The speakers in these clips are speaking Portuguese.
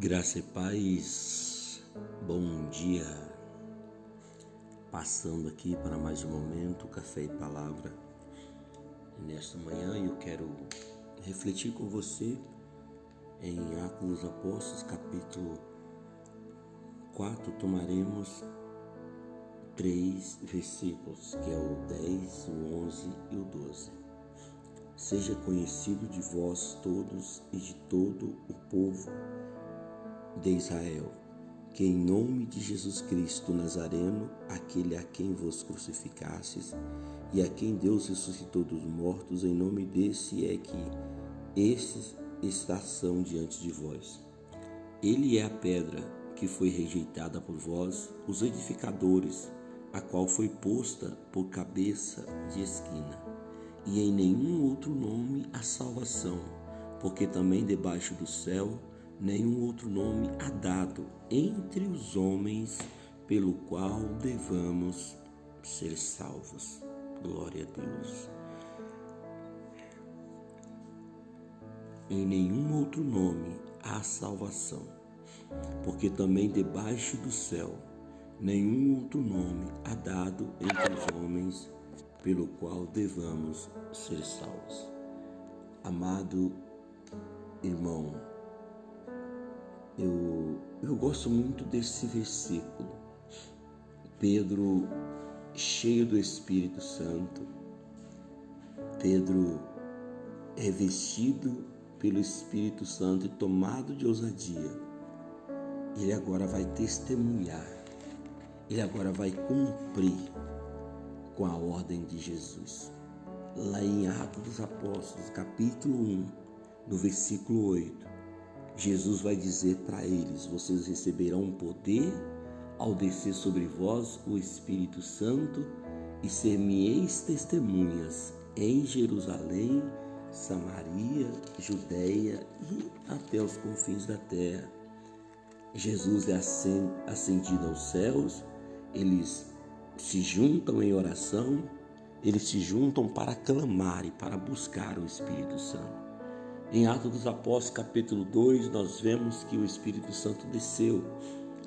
Graça e paz, bom dia. Passando aqui para mais um momento, café e palavra. nesta manhã eu quero refletir com você em Atos dos Apóstolos, capítulo 4, tomaremos três versículos, que é o 10, o 11 e o 12. Seja conhecido de vós todos e de todo o povo de Israel, que em nome de Jesus Cristo Nazareno, aquele a quem vos crucificastes e a quem Deus ressuscitou dos mortos, em nome desse é que estes estação diante de vós. Ele é a pedra que foi rejeitada por vós, os edificadores, a qual foi posta por cabeça de esquina. E em nenhum outro nome a salvação, porque também debaixo do céu nenhum outro nome há dado entre os homens pelo qual devamos ser salvos. Glória a Deus. Em nenhum outro nome há salvação, porque também debaixo do céu nenhum outro nome há dado entre os homens pelo qual devamos ser salvos. Amado irmão, eu, eu gosto muito desse versículo. Pedro, cheio do Espírito Santo, Pedro revestido pelo Espírito Santo e tomado de ousadia, ele agora vai testemunhar, ele agora vai cumprir com a ordem de Jesus. Lá em Atos dos Apóstolos, capítulo 1, no versículo 8, Jesus vai dizer para eles: Vocês receberão poder ao descer sobre vós o Espírito Santo e ser-me-eis testemunhas em Jerusalém, Samaria, Judéia e até os confins da terra. Jesus é ascendido aos céus, eles se juntam em oração, eles se juntam para clamar e para buscar o Espírito Santo. Em Atos dos Apóstolos, capítulo 2, nós vemos que o Espírito Santo desceu.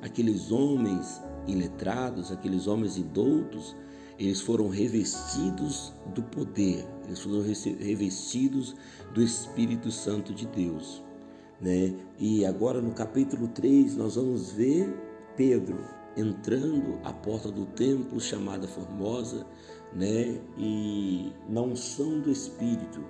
Aqueles homens iletrados, aqueles homens indoutos, eles foram revestidos do poder, eles foram revestidos do Espírito Santo de Deus. Né? E agora no capítulo 3 nós vamos ver Pedro entrando à porta do templo chamada Formosa, né? E na unção do Espírito,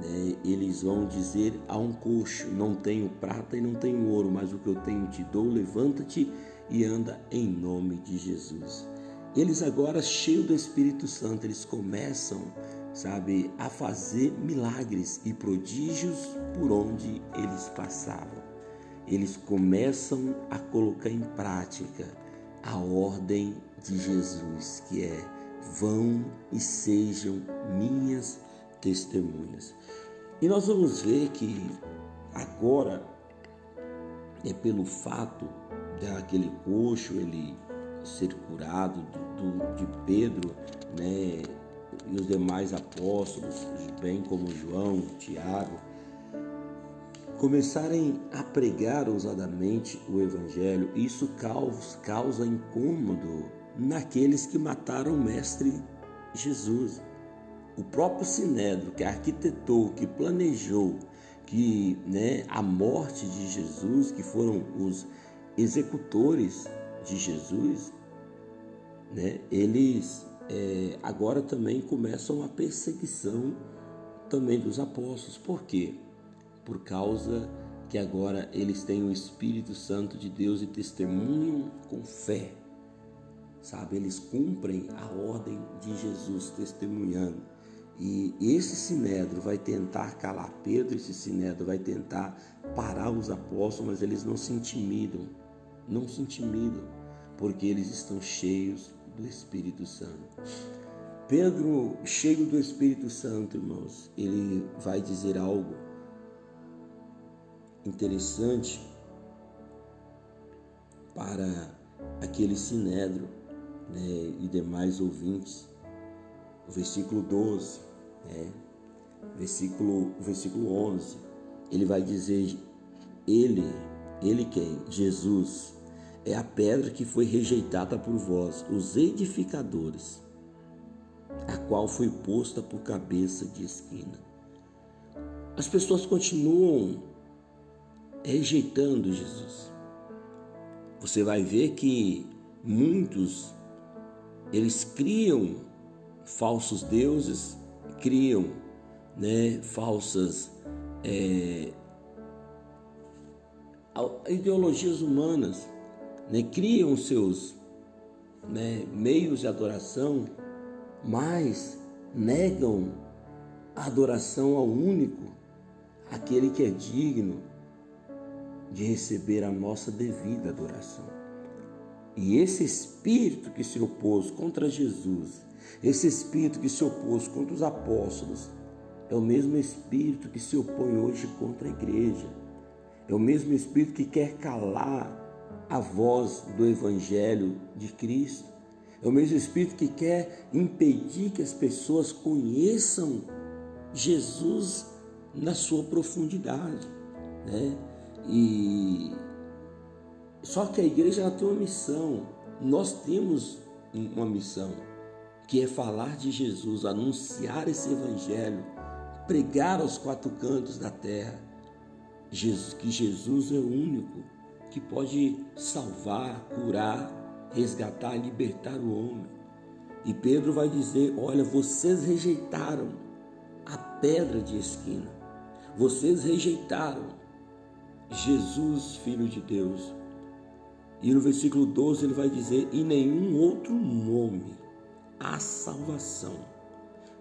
né, eles vão dizer a um coxo: Não tenho prata e não tenho ouro, mas o que eu tenho te dou, levanta-te e anda em nome de Jesus. Eles agora, cheios do Espírito Santo, eles começam, sabe, a fazer milagres e prodígios por onde eles passavam. Eles começam a colocar em prática a ordem de Jesus, que é: vão e sejam minhas testemunhas. E nós vamos ver que agora é pelo fato daquele coxo ele ser curado do, do, de Pedro, né, e os demais apóstolos, bem como João, Tiago, começarem a pregar ousadamente o evangelho, isso causa, causa incômodo naqueles que mataram o mestre Jesus o próprio Sinédrio, que arquitetou, que planejou, que né, a morte de Jesus, que foram os executores de Jesus, né, eles é, agora também começam a perseguição também dos apóstolos. Por quê? Por causa que agora eles têm o Espírito Santo de Deus e testemunham com fé. Sabe, eles cumprem a ordem de Jesus, testemunhando. E esse sinédrio vai tentar calar Pedro, esse sinédrio vai tentar parar os apóstolos, mas eles não se intimidam, não se intimidam, porque eles estão cheios do Espírito Santo. Pedro, cheio do Espírito Santo, irmãos, ele vai dizer algo interessante para aquele sinédrio né, e demais ouvintes o versículo 12, né? versículo, versículo 11, ele vai dizer: Ele, Ele quem? Jesus. É a pedra que foi rejeitada por vós, os edificadores, a qual foi posta por cabeça de esquina. As pessoas continuam rejeitando Jesus. Você vai ver que muitos eles criam falsos deuses, criam né, falsas é, ideologias humanas, né, criam seus né, meios de adoração, mas negam a adoração ao único, aquele que é digno de receber a nossa devida adoração. E esse espírito que se opôs contra Jesus, esse espírito que se opôs contra os apóstolos, é o mesmo espírito que se opõe hoje contra a igreja. É o mesmo espírito que quer calar a voz do evangelho de Cristo. É o mesmo espírito que quer impedir que as pessoas conheçam Jesus na sua profundidade, né? E só que a igreja tem uma missão. Nós temos uma missão que é falar de Jesus, anunciar esse evangelho, pregar aos quatro cantos da terra Jesus, que Jesus é o único que pode salvar, curar, resgatar, libertar o homem. E Pedro vai dizer: Olha, vocês rejeitaram a pedra de esquina, vocês rejeitaram Jesus, Filho de Deus. E no versículo 12 ele vai dizer: E nenhum outro nome há salvação,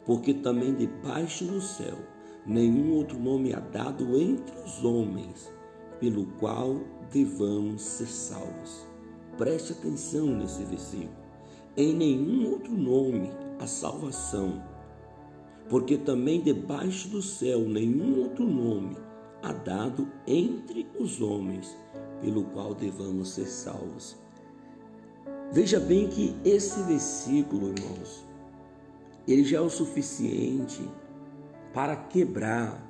porque também debaixo do céu nenhum outro nome há dado entre os homens pelo qual devamos ser salvos. Preste atenção nesse versículo. Em nenhum outro nome há salvação, porque também debaixo do céu nenhum outro nome há dado entre os homens pelo qual devamos ser salvos. Veja bem que esse versículo, irmãos, ele já é o suficiente para quebrar,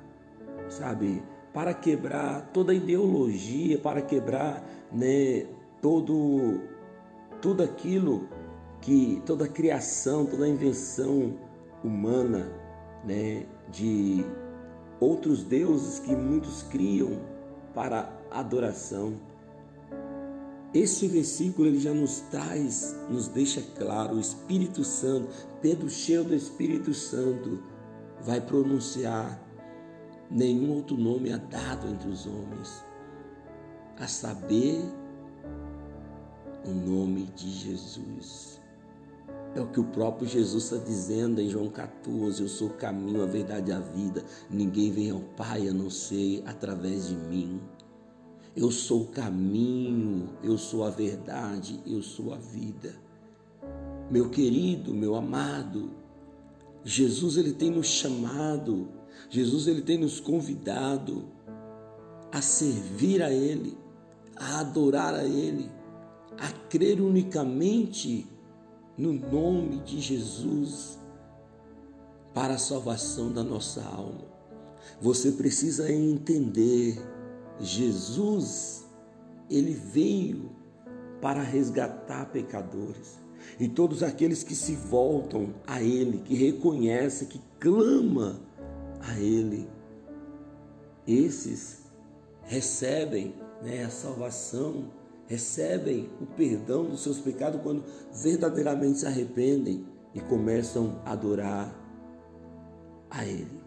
sabe, para quebrar toda ideologia, para quebrar, né, todo tudo aquilo que toda a criação, toda a invenção humana, né, de outros deuses que muitos criam para adoração. Esse versículo ele já nos traz, nos deixa claro, o Espírito Santo, Pedro cheio do Espírito Santo, vai pronunciar nenhum outro nome é dado entre os homens, a saber, o nome de Jesus. É o que o próprio Jesus está dizendo em João 14: Eu sou o caminho, a verdade e a vida. Ninguém vem ao Pai a não ser através de mim. Eu sou o caminho, eu sou a verdade, eu sou a vida. Meu querido, meu amado, Jesus ele tem nos chamado, Jesus ele tem nos convidado a servir a ele, a adorar a ele, a crer unicamente no nome de Jesus para a salvação da nossa alma. Você precisa entender, Jesus ele veio para resgatar pecadores. E todos aqueles que se voltam a Ele, que reconhecem, que clama a Ele, esses recebem né, a salvação, recebem o perdão dos seus pecados quando verdadeiramente se arrependem e começam a adorar a Ele.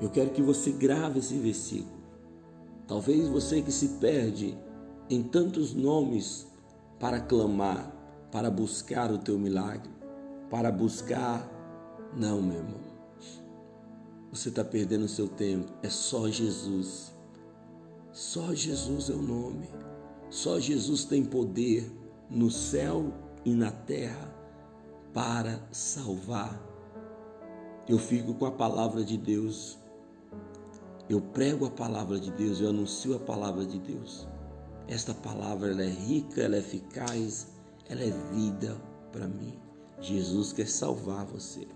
Eu quero que você grave esse versículo. Talvez você que se perde em tantos nomes para clamar, para buscar o teu milagre, para buscar. Não, meu irmão. Você está perdendo o seu tempo. É só Jesus. Só Jesus é o nome. Só Jesus tem poder no céu e na terra para salvar. Eu fico com a palavra de Deus. Eu prego a palavra de Deus, eu anuncio a palavra de Deus. Esta palavra é rica, ela é eficaz, ela é vida para mim. Jesus quer salvar você.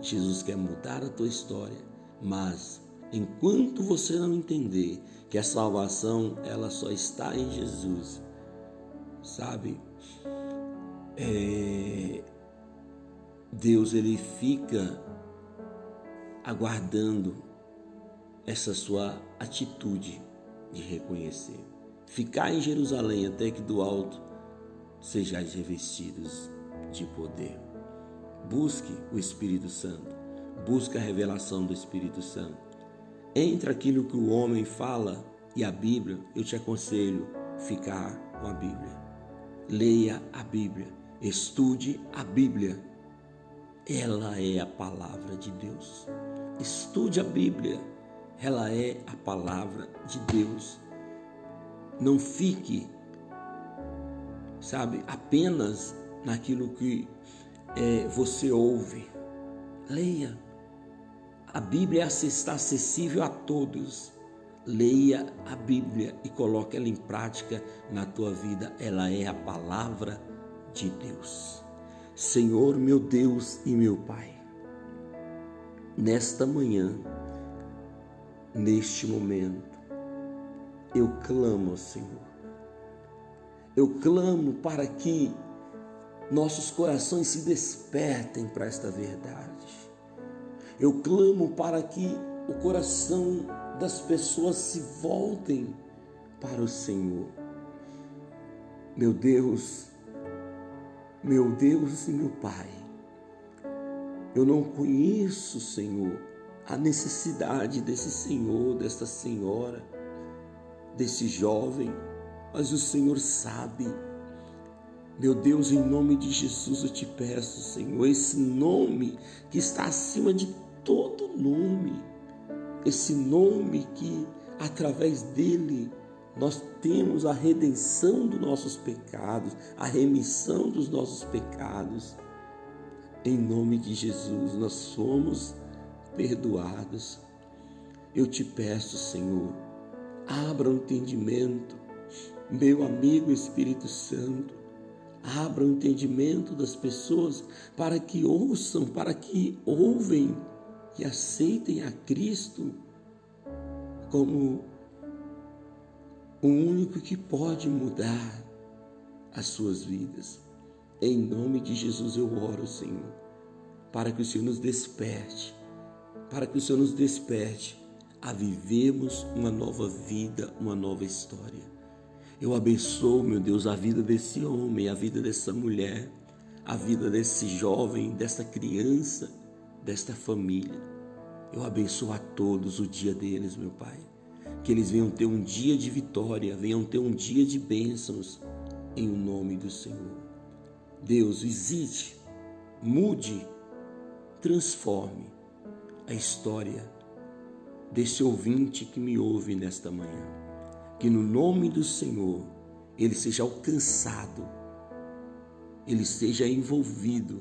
Jesus quer mudar a tua história, mas Enquanto você não entender que a salvação ela só está em Jesus, sabe? É, Deus ele fica aguardando essa sua atitude de reconhecer. Ficar em Jerusalém até que do alto sejais revestidos de poder. Busque o Espírito Santo. Busque a revelação do Espírito Santo. Entre aquilo que o homem fala e a Bíblia, eu te aconselho ficar com a Bíblia. Leia a Bíblia. Estude a Bíblia. Ela é a palavra de Deus. Estude a Bíblia. Ela é a palavra de Deus. Não fique, sabe, apenas naquilo que é, você ouve. Leia. A Bíblia está acessível a todos. Leia a Bíblia e coloque ela em prática na tua vida. Ela é a palavra de Deus. Senhor, meu Deus e meu Pai, nesta manhã, neste momento, eu clamo, Senhor. Eu clamo para que nossos corações se despertem para esta verdade. Eu clamo para que o coração das pessoas se voltem para o Senhor. Meu Deus, meu Deus e meu Pai, eu não conheço, Senhor, a necessidade desse Senhor, desta senhora, desse jovem, mas o Senhor sabe meu Deus, em nome de Jesus eu te peço, Senhor, esse nome que está acima de todo nome, esse nome que através dele nós temos a redenção dos nossos pecados, a remissão dos nossos pecados. Em nome de Jesus, nós somos perdoados. Eu te peço, Senhor, abra o entendimento, meu amigo Espírito Santo, Abra o entendimento das pessoas para que ouçam, para que ouvem e aceitem a Cristo como o único que pode mudar as suas vidas. Em nome de Jesus eu oro, Senhor, para que o Senhor nos desperte, para que o Senhor nos desperte a vivermos uma nova vida, uma nova história. Eu abençoo, meu Deus, a vida desse homem, a vida dessa mulher, a vida desse jovem, dessa criança, desta família. Eu abençoo a todos o dia deles, meu Pai. Que eles venham ter um dia de vitória, venham ter um dia de bênçãos, em o nome do Senhor. Deus, visite, mude, transforme a história desse ouvinte que me ouve nesta manhã que no nome do Senhor ele seja alcançado, ele seja envolvido,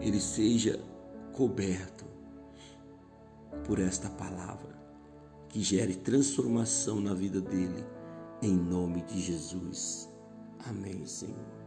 ele seja coberto por esta palavra que gere transformação na vida dele, em nome de Jesus. Amém, Senhor.